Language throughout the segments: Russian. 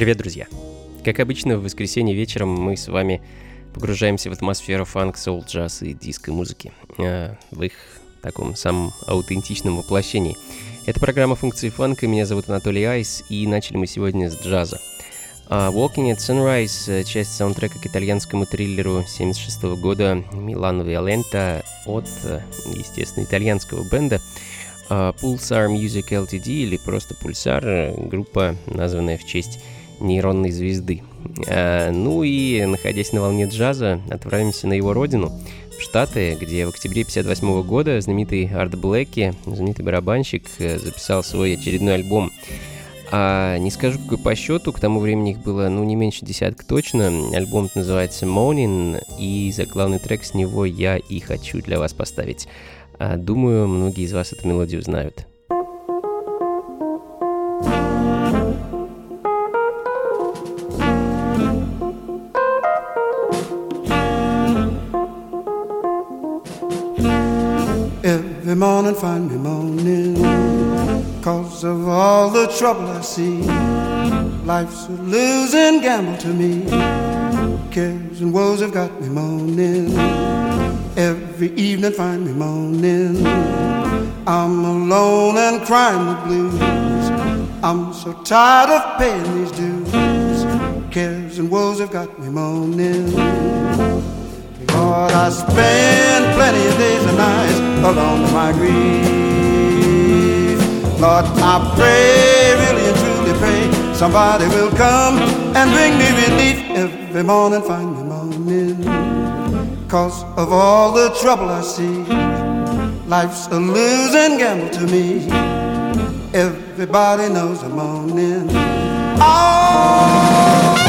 Привет, друзья! Как обычно, в воскресенье вечером мы с вами погружаемся в атмосферу фанк, соул, джаз и диско-музыки э, в их таком самом аутентичном воплощении. Это программа функции фанка, меня зовут Анатолий Айс, и начали мы сегодня с джаза. Uh, Walking at Sunrise э, — часть саундтрека к итальянскому триллеру 76 года Милано Виолента от, э, естественно, итальянского бенда uh, Pulsar Music Ltd или просто Pulsar, группа, названная в честь нейронной звезды. А, ну и, находясь на волне джаза, отправимся на его родину, в Штаты, где в октябре 58 года знаменитый Арт Блэки, знаменитый барабанщик, э, записал свой очередной альбом. А не скажу, какой по счету, к тому времени их было, ну, не меньше десятка точно. Альбом называется Morning, и за главный трек с него я и хочу для вас поставить. А, думаю, многие из вас эту мелодию знают. Morning find me moaning Cause of all the trouble I see Life's a losing gamble to me. Cares and woes have got me moaning Every evening find me moaning I'm alone and crying the blues. I'm so tired of paying these dues. Cares and woes have got me moaning Lord, I spend plenty of days and nights alone with my grief. Lord, I pray, really and truly pray, somebody will come and bring me relief every morning, find me morning. Cause of all the trouble I see, life's a losing gamble to me. Everybody knows I'm bloody. Oh.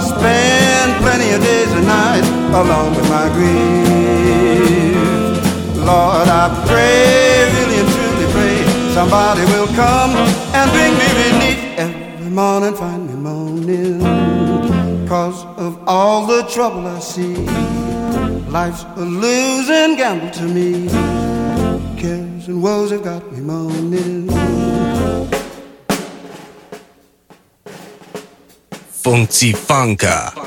I spend plenty of days and nights alone with my grief. Lord, I pray, really and truly pray, somebody will come and bring me relief. Every morning find me moaning, cause of all the trouble I see. Life's a losing gamble to me. Cares and woes have got me moaning. オン放フ。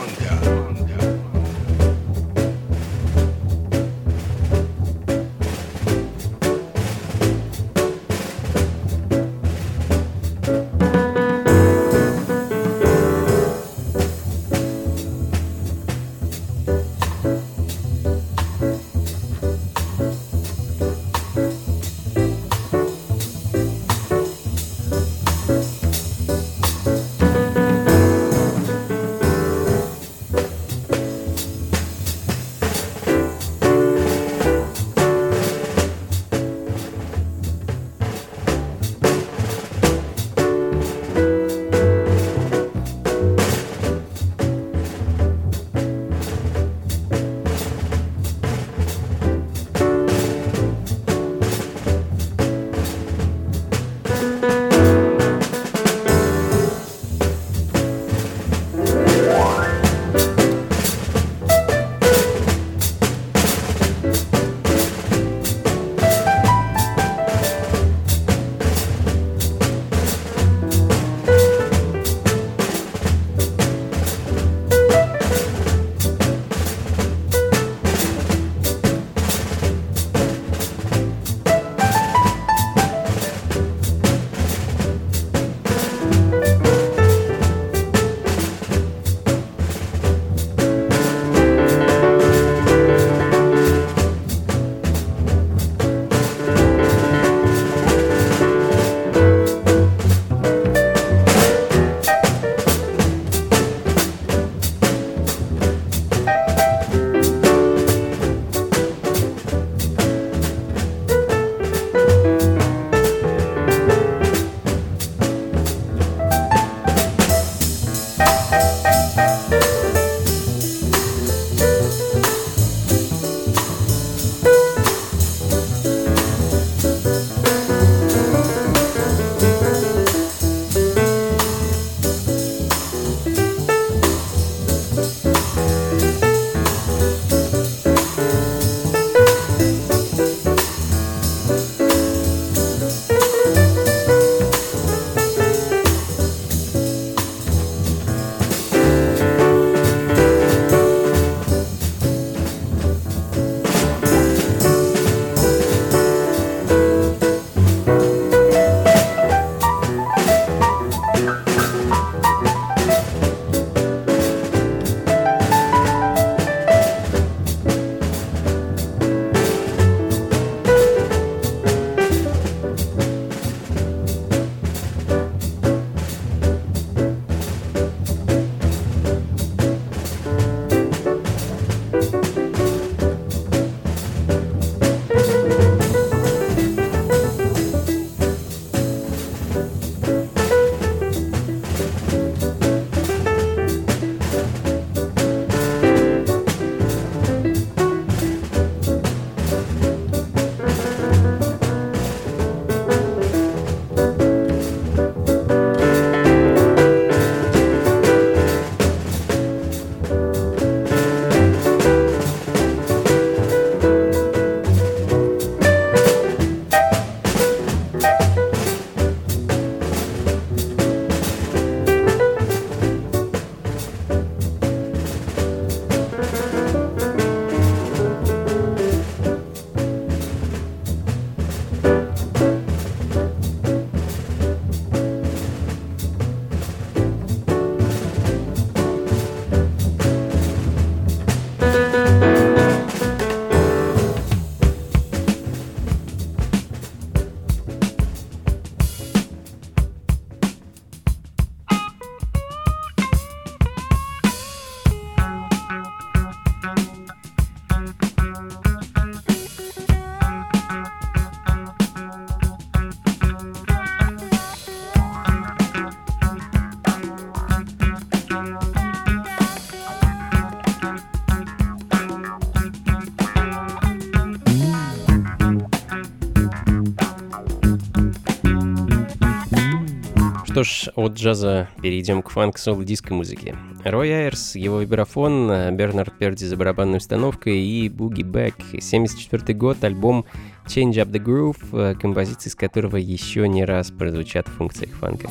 Ж, от джаза перейдем к фанк-сол диско музыке. Рой Айрс, его вибрафон, Бернард Перди за барабанной установкой и Буги Бэк. 74 год, альбом Change Up The Groove, композиции с которого еще не раз прозвучат в функциях фанка.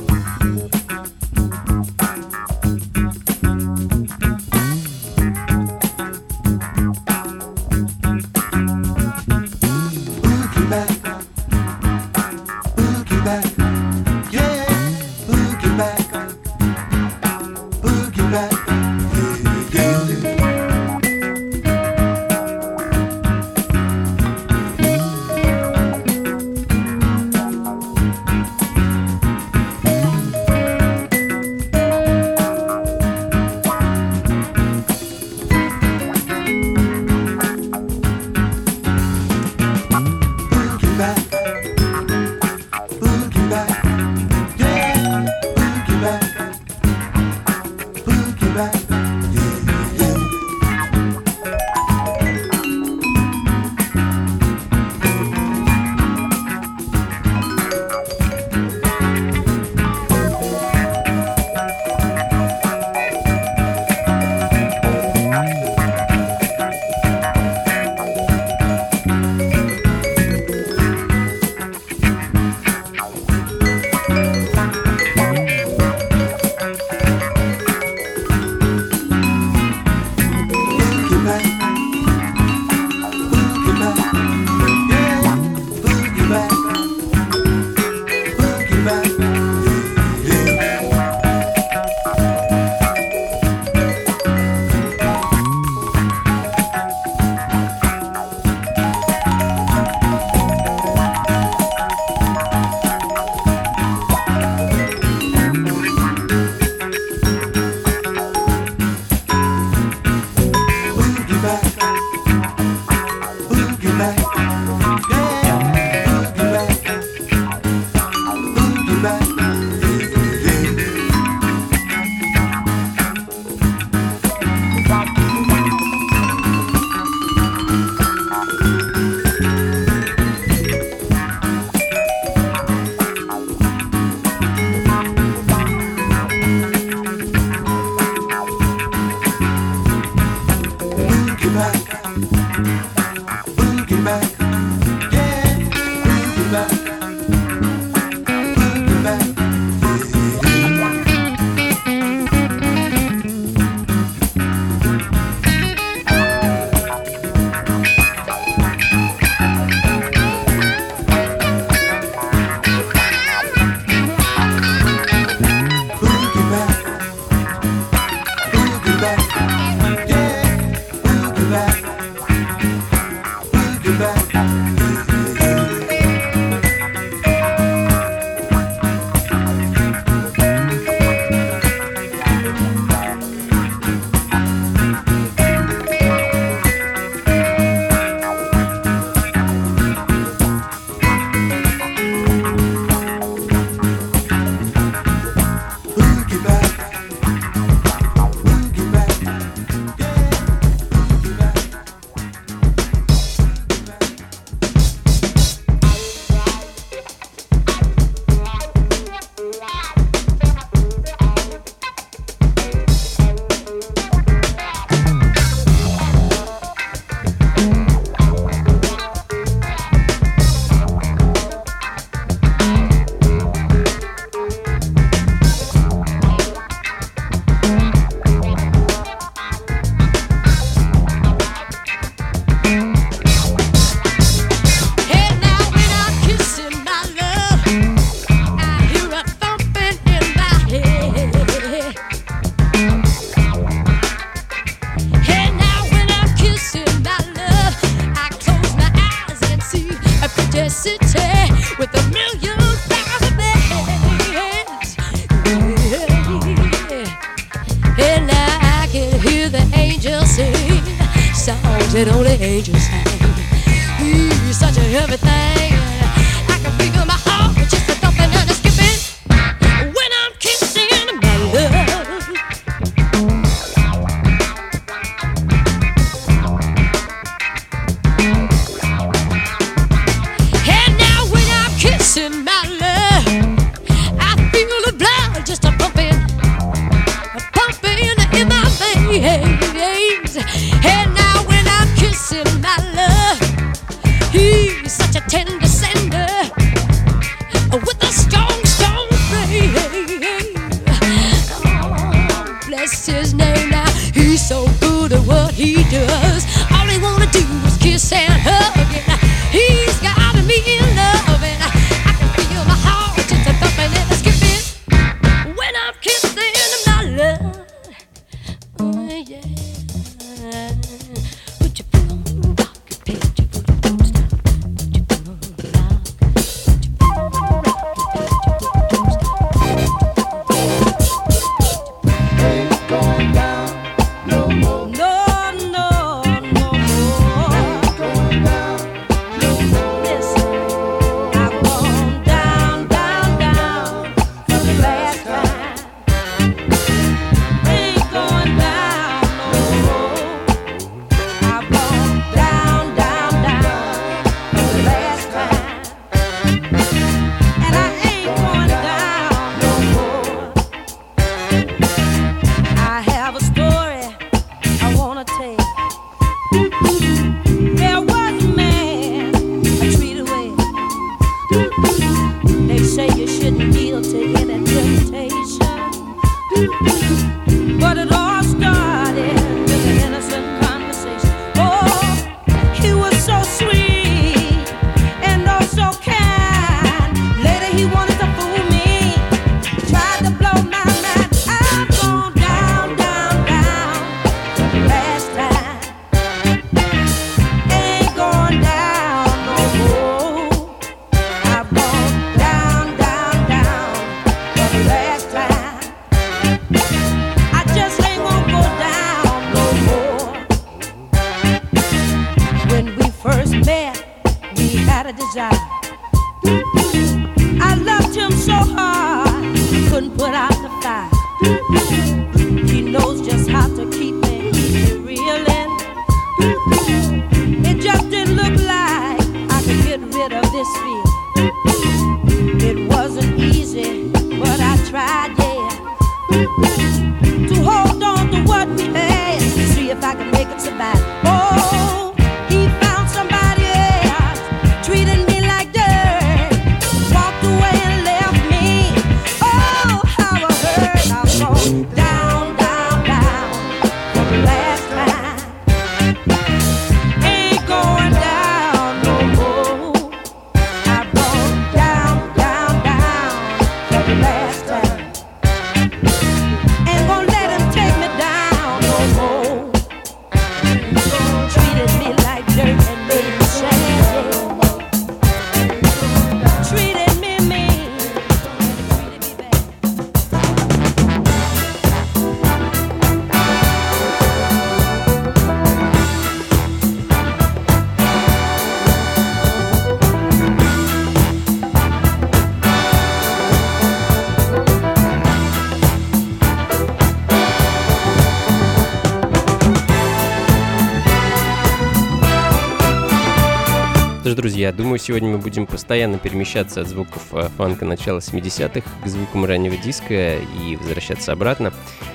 Друзья. Думаю, сегодня мы будем постоянно перемещаться от звуков э, фанка начала 70-х к звукам раннего диска и возвращаться обратно.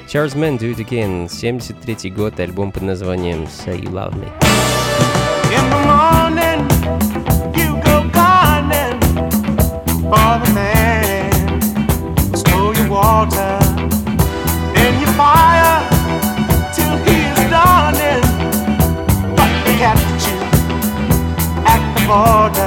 Charles Mann Do It Again, 73 год, альбом под названием Say You Love Me. Water, order.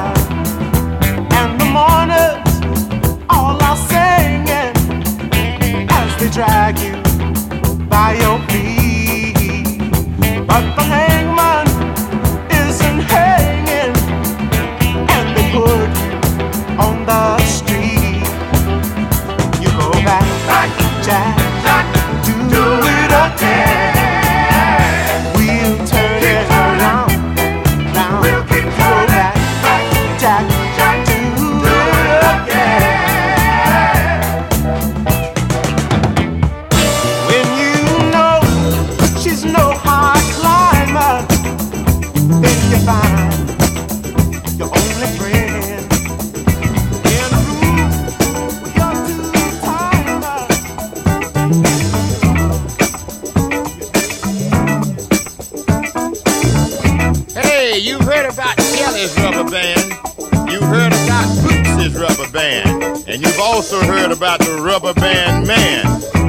ever heard about the rubber band man?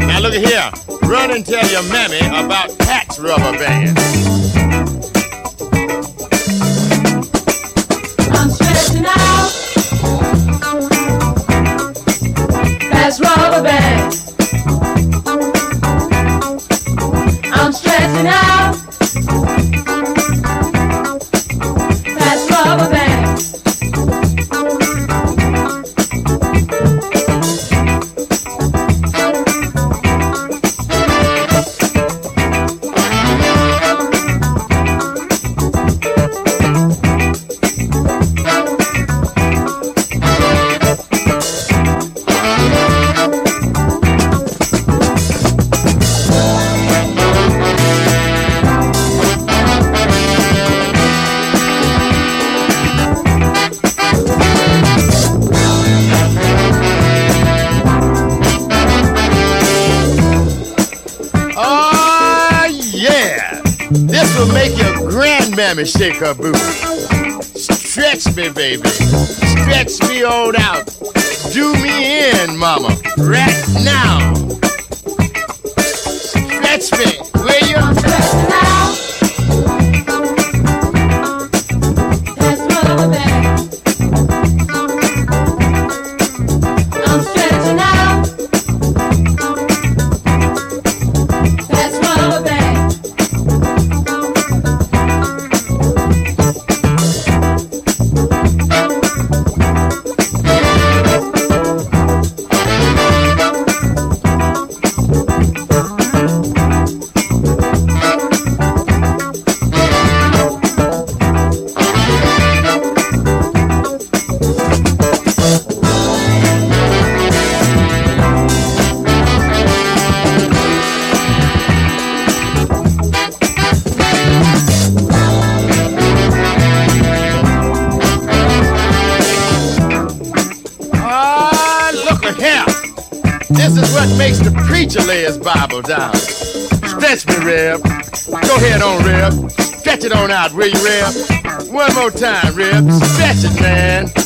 Now look at here. Run and tell your mammy about Pat's rubber band. I'm stretching out. Pat's rubber band. I'm stressing out. me, shake her booty. Stretch me, baby. Stretch me all out. Do me in, mama, right now. Stretch me, where you? out, will you, One more time, Rib. Stretch it, man.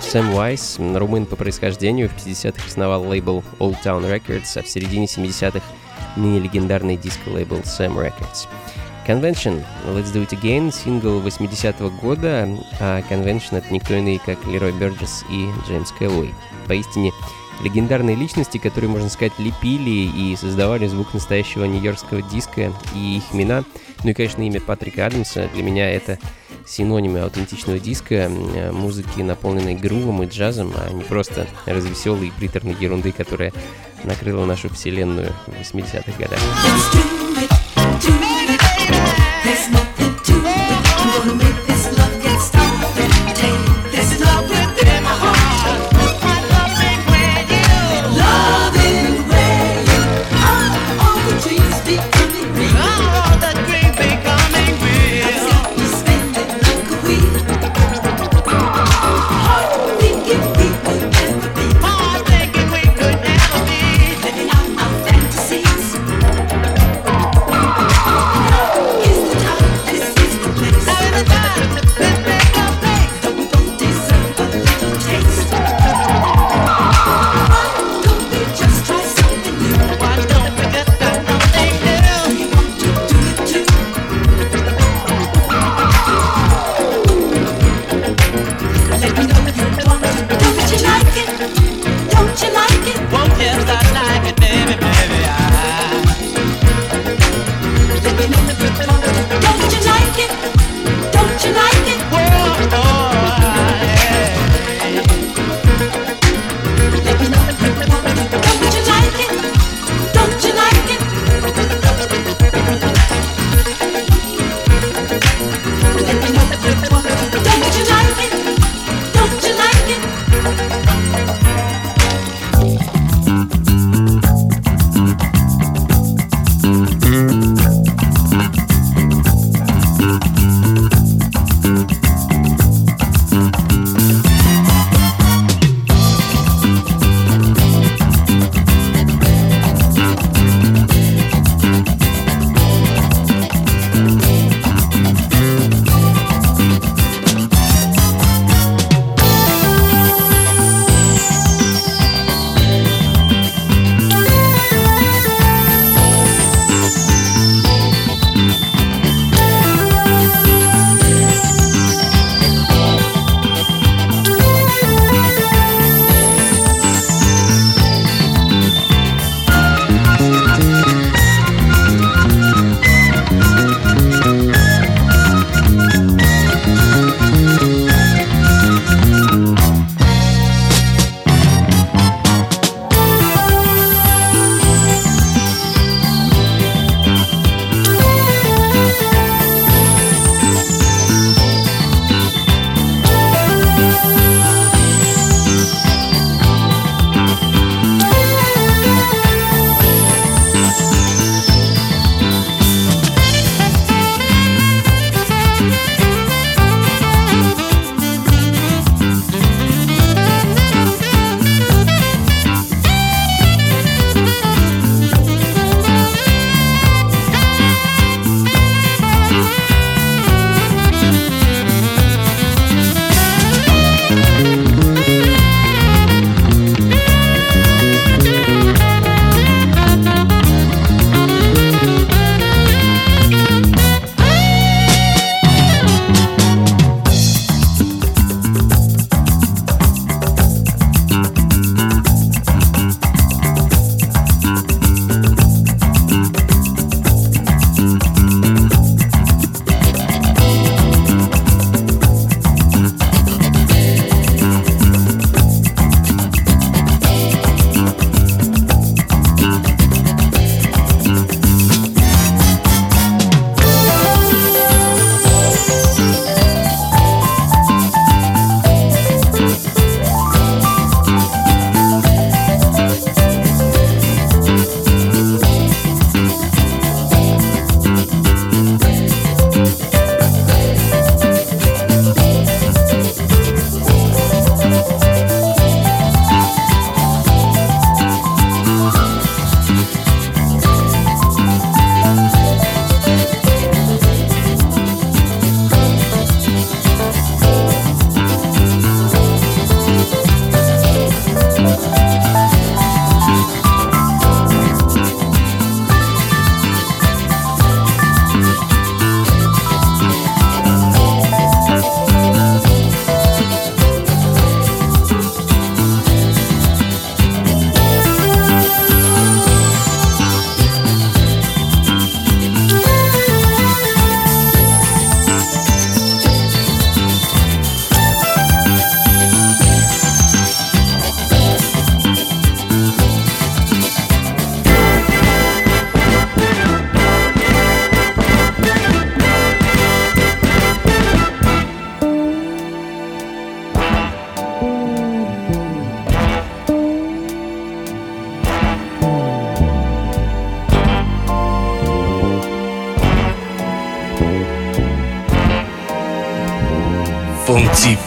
Сэм Уайс, румын по происхождению, в 50-х основал лейбл Old Town Records, а в середине 70-х ныне легендарный диско-лейбл Sam Records. Convention, Let's Do It Again, сингл 80-го года, а Convention это никто иные, как Лерой Бёрджес и Джеймс Кэллоуэй. Поистине легендарные личности, которые, можно сказать, лепили и создавали звук настоящего нью-йоркского диска, и их имена ну и, конечно, имя Патрика Адамса для меня это синонимы аутентичного диска, музыки, наполненной грувом и джазом, а не просто развеселой и приторной ерунды, которая накрыла нашу вселенную в 80-х годах.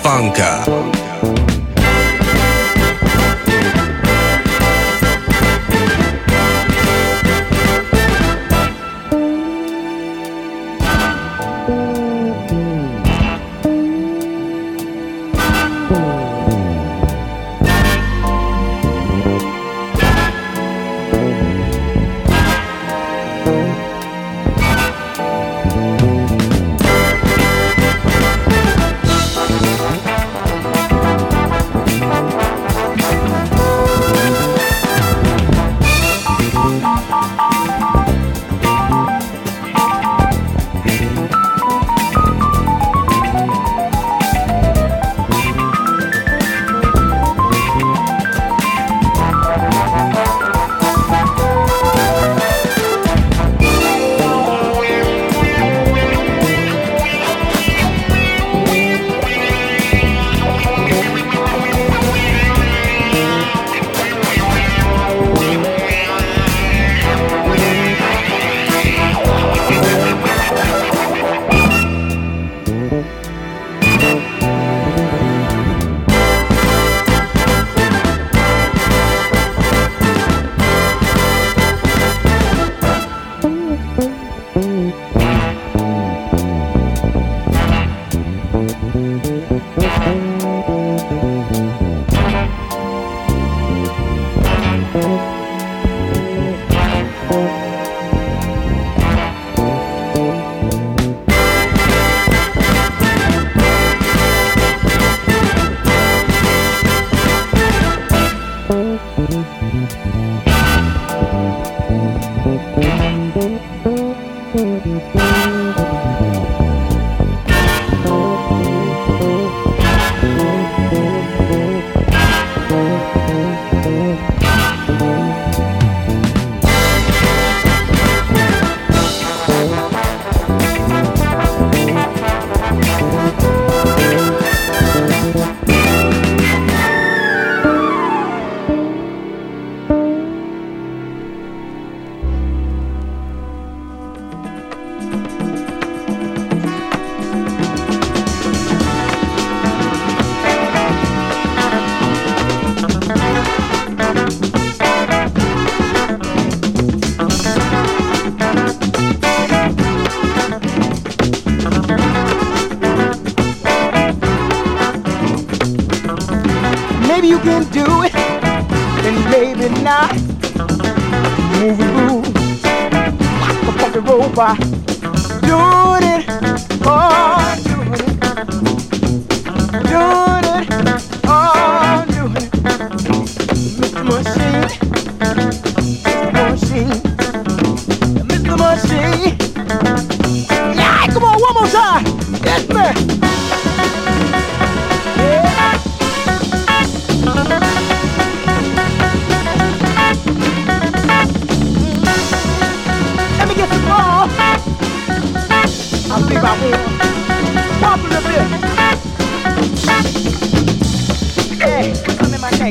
Funka.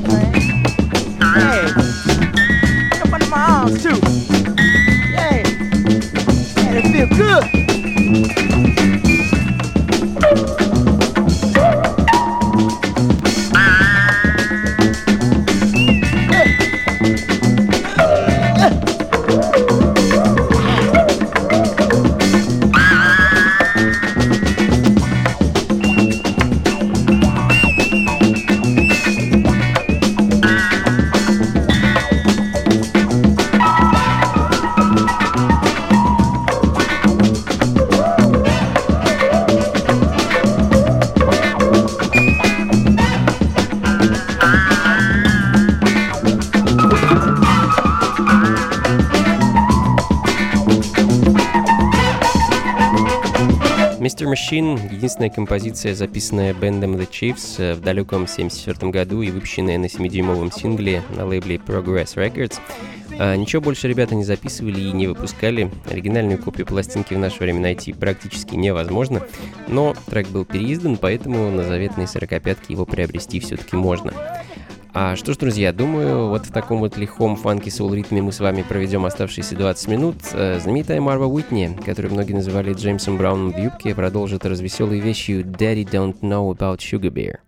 Franklin. Machine — единственная композиция, записанная бендом The Chiefs в далеком 1974 году и выпущенная на 7-дюймовом сингле на лейбле Progress Records. А, ничего больше ребята не записывали и не выпускали. Оригинальную копию пластинки в наше время найти практически невозможно, но трек был переиздан, поэтому на заветной 45-ке его приобрести все-таки можно. А что ж, друзья, думаю, вот в таком вот лихом фанки соул ритме мы с вами проведем оставшиеся 20 минут. Э, знаменитая Марва Уитни, которую многие называли Джеймсом Брауном в юбке, продолжит развеселые вещи «Daddy Don't Know About Sugar Beer».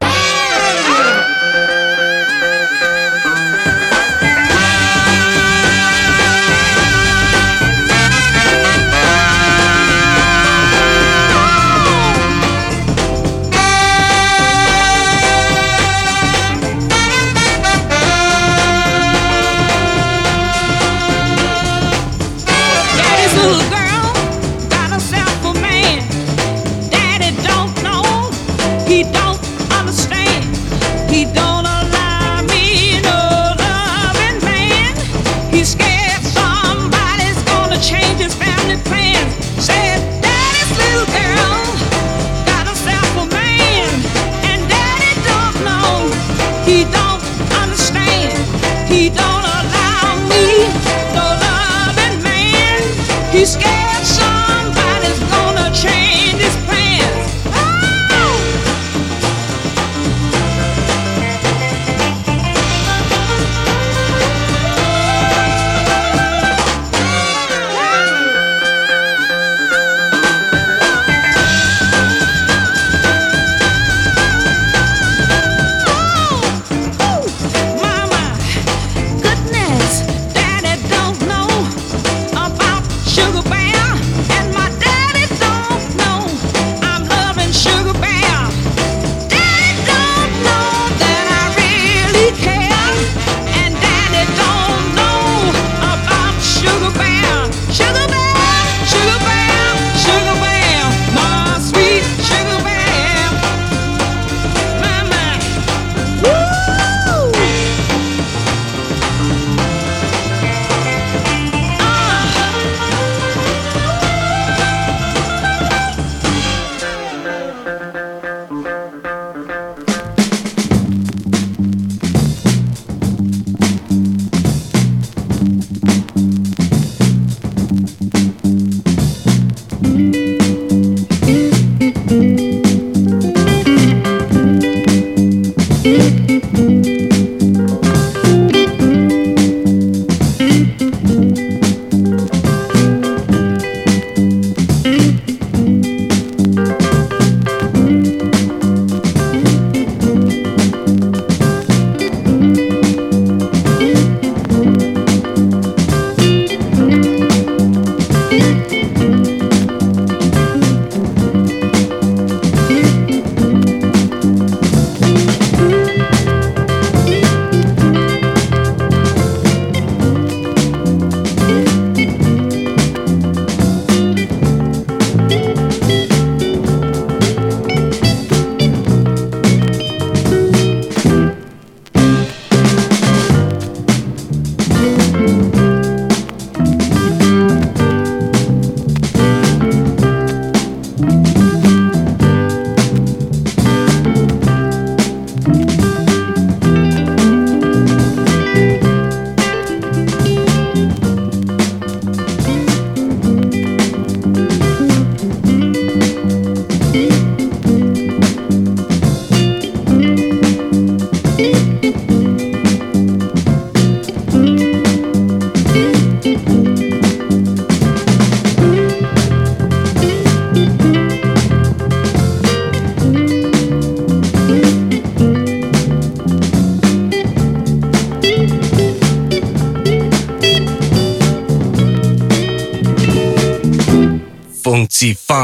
he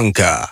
Франко.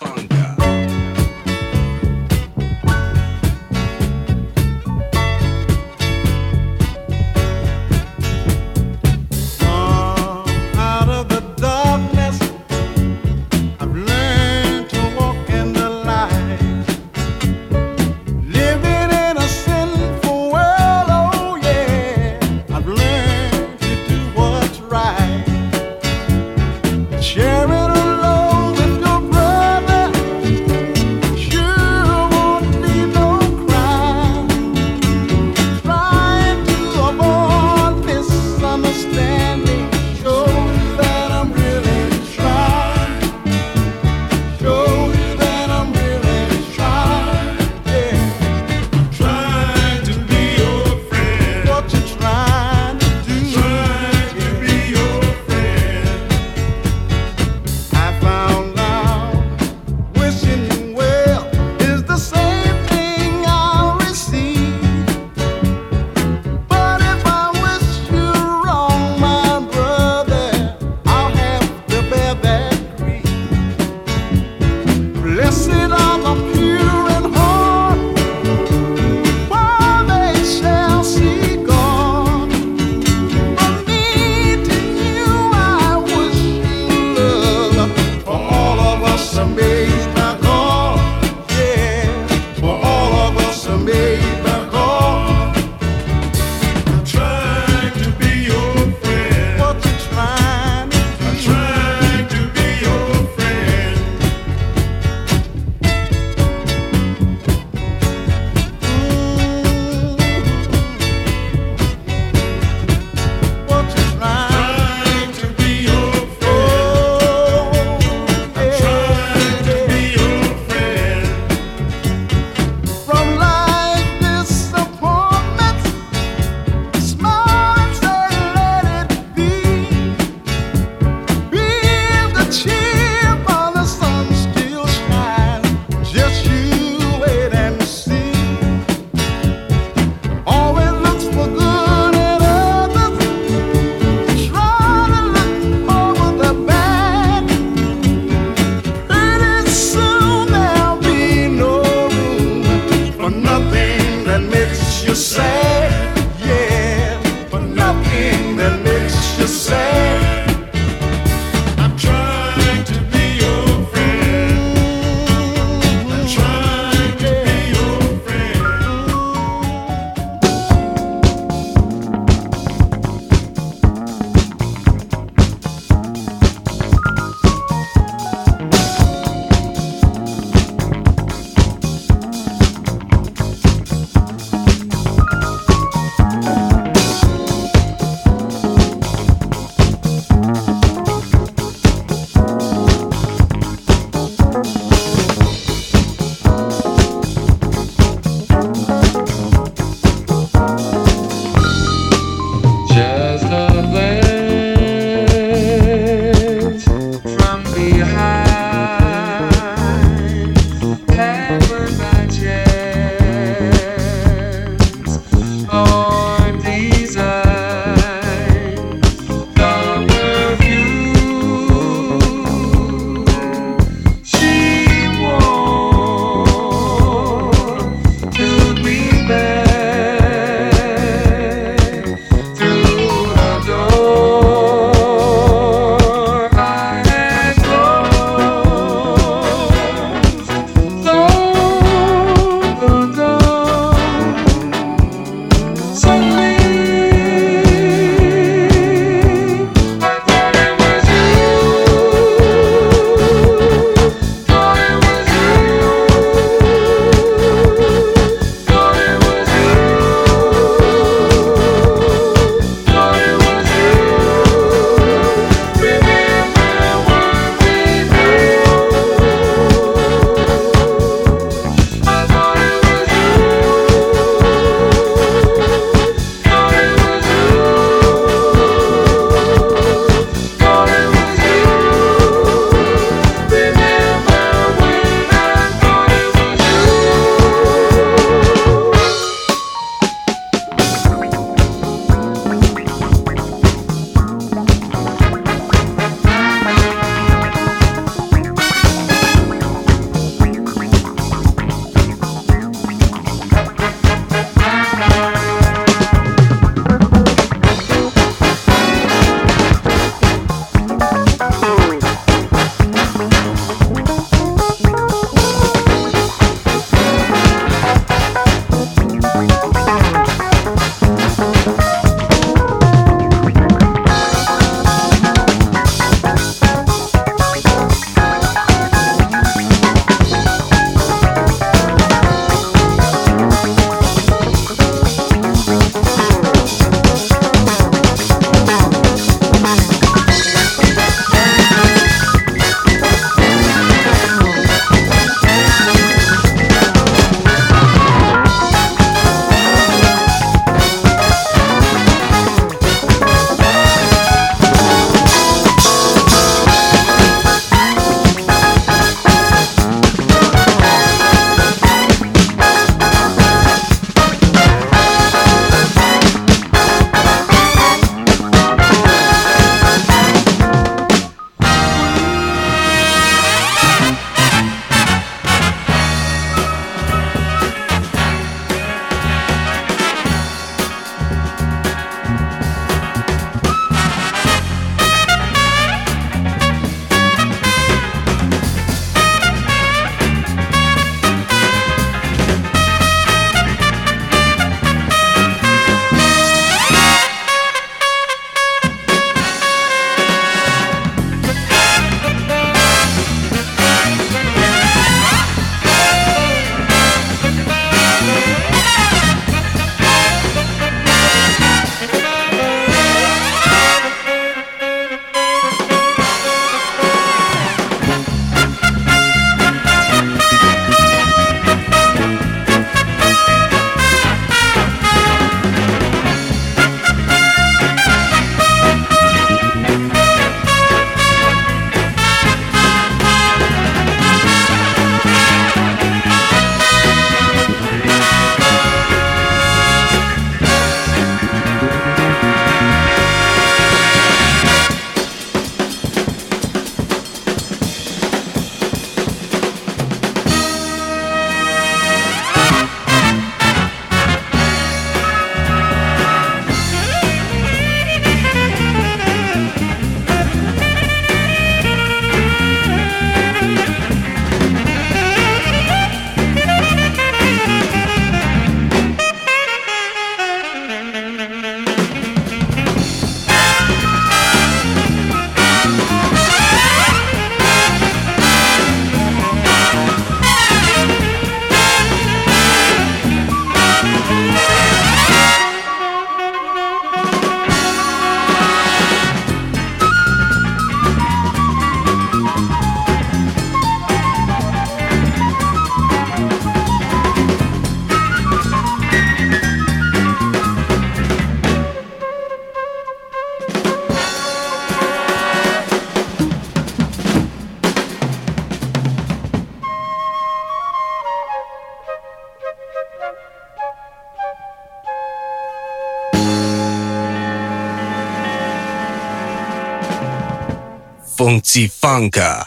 Funky Funka.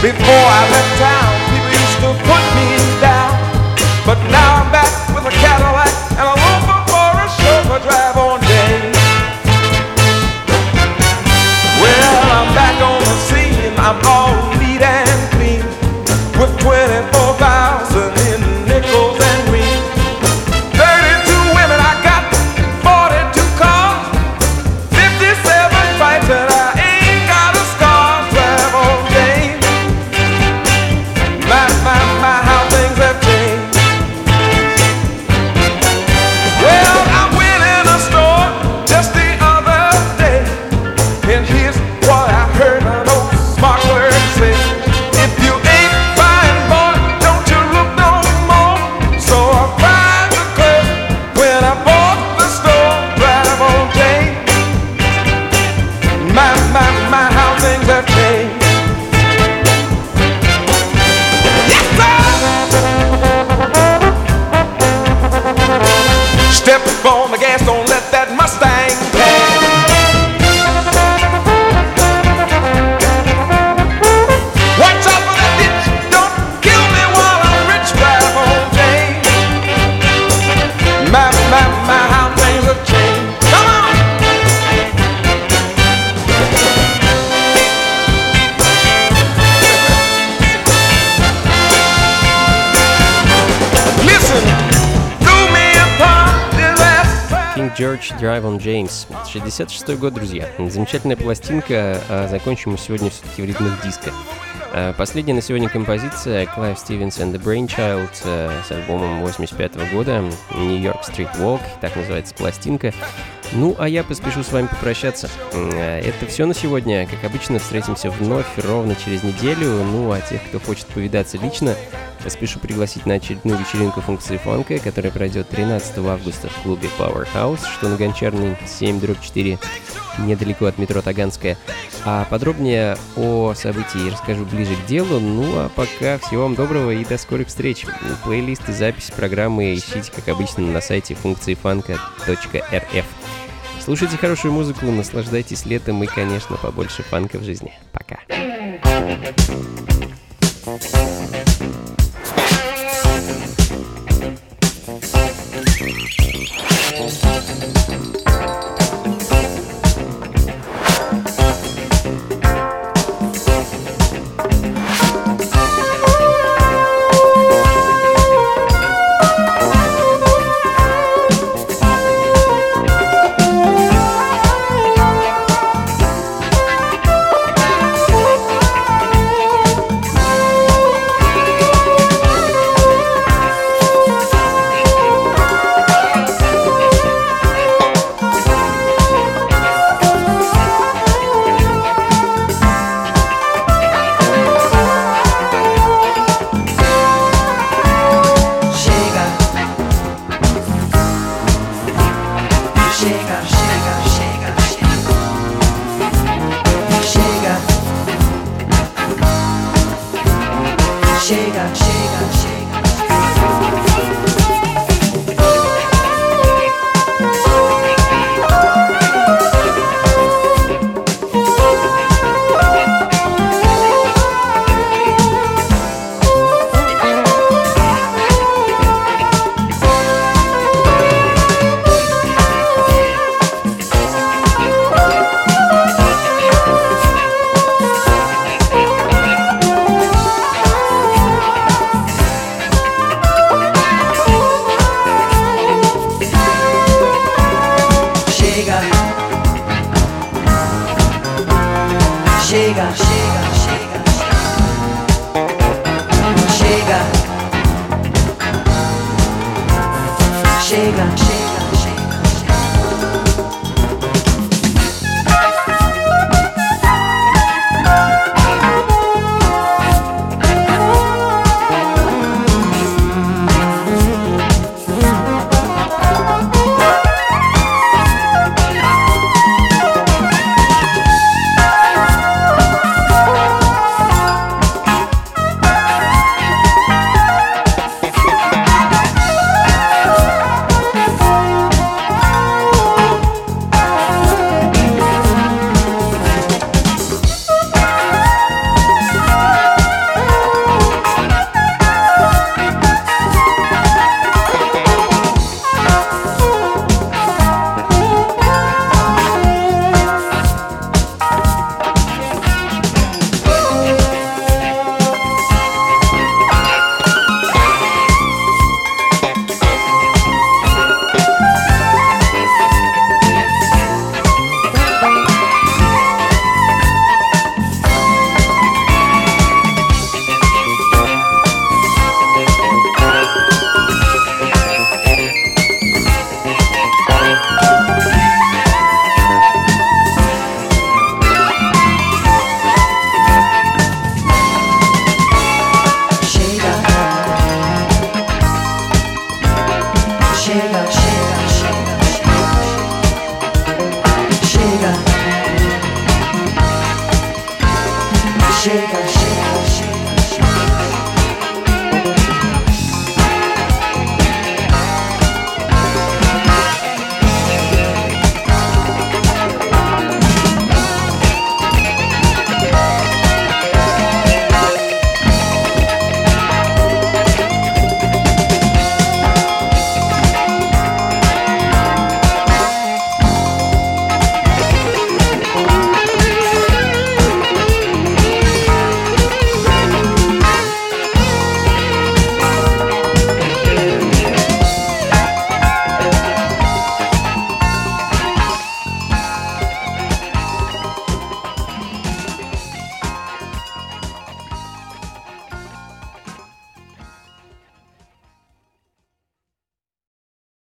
Before I left town, people used to put me down, but now I'm back. Step on the gas, don't George Drive on James. 66 год, друзья. Замечательная пластинка. а Закончим мы сегодня все-таки в ритмах диска. А, Последняя на сегодня композиция Clive Stevens and the Brainchild э, с альбомом 85 года New York Street Walk, так называется пластинка. Ну, а я поспешу с вами попрощаться. Э, Это все на сегодня. Как обычно, встретимся вновь ровно через неделю. Ну, а тех, кто хочет повидаться лично, Спешу пригласить на очередную вечеринку функции фанка, которая пройдет 13 августа в клубе Powerhouse, что на Гончарной 7 4, недалеко от метро Таганская. А подробнее о событии расскажу ближе к делу. Ну а пока всего вам доброго и до скорых встреч. Плейлист и запись программы ищите, как обычно, на сайте функции фанка.рф. Слушайте хорошую музыку, наслаждайтесь летом и, конечно, побольше фанков в жизни. Пока. thank you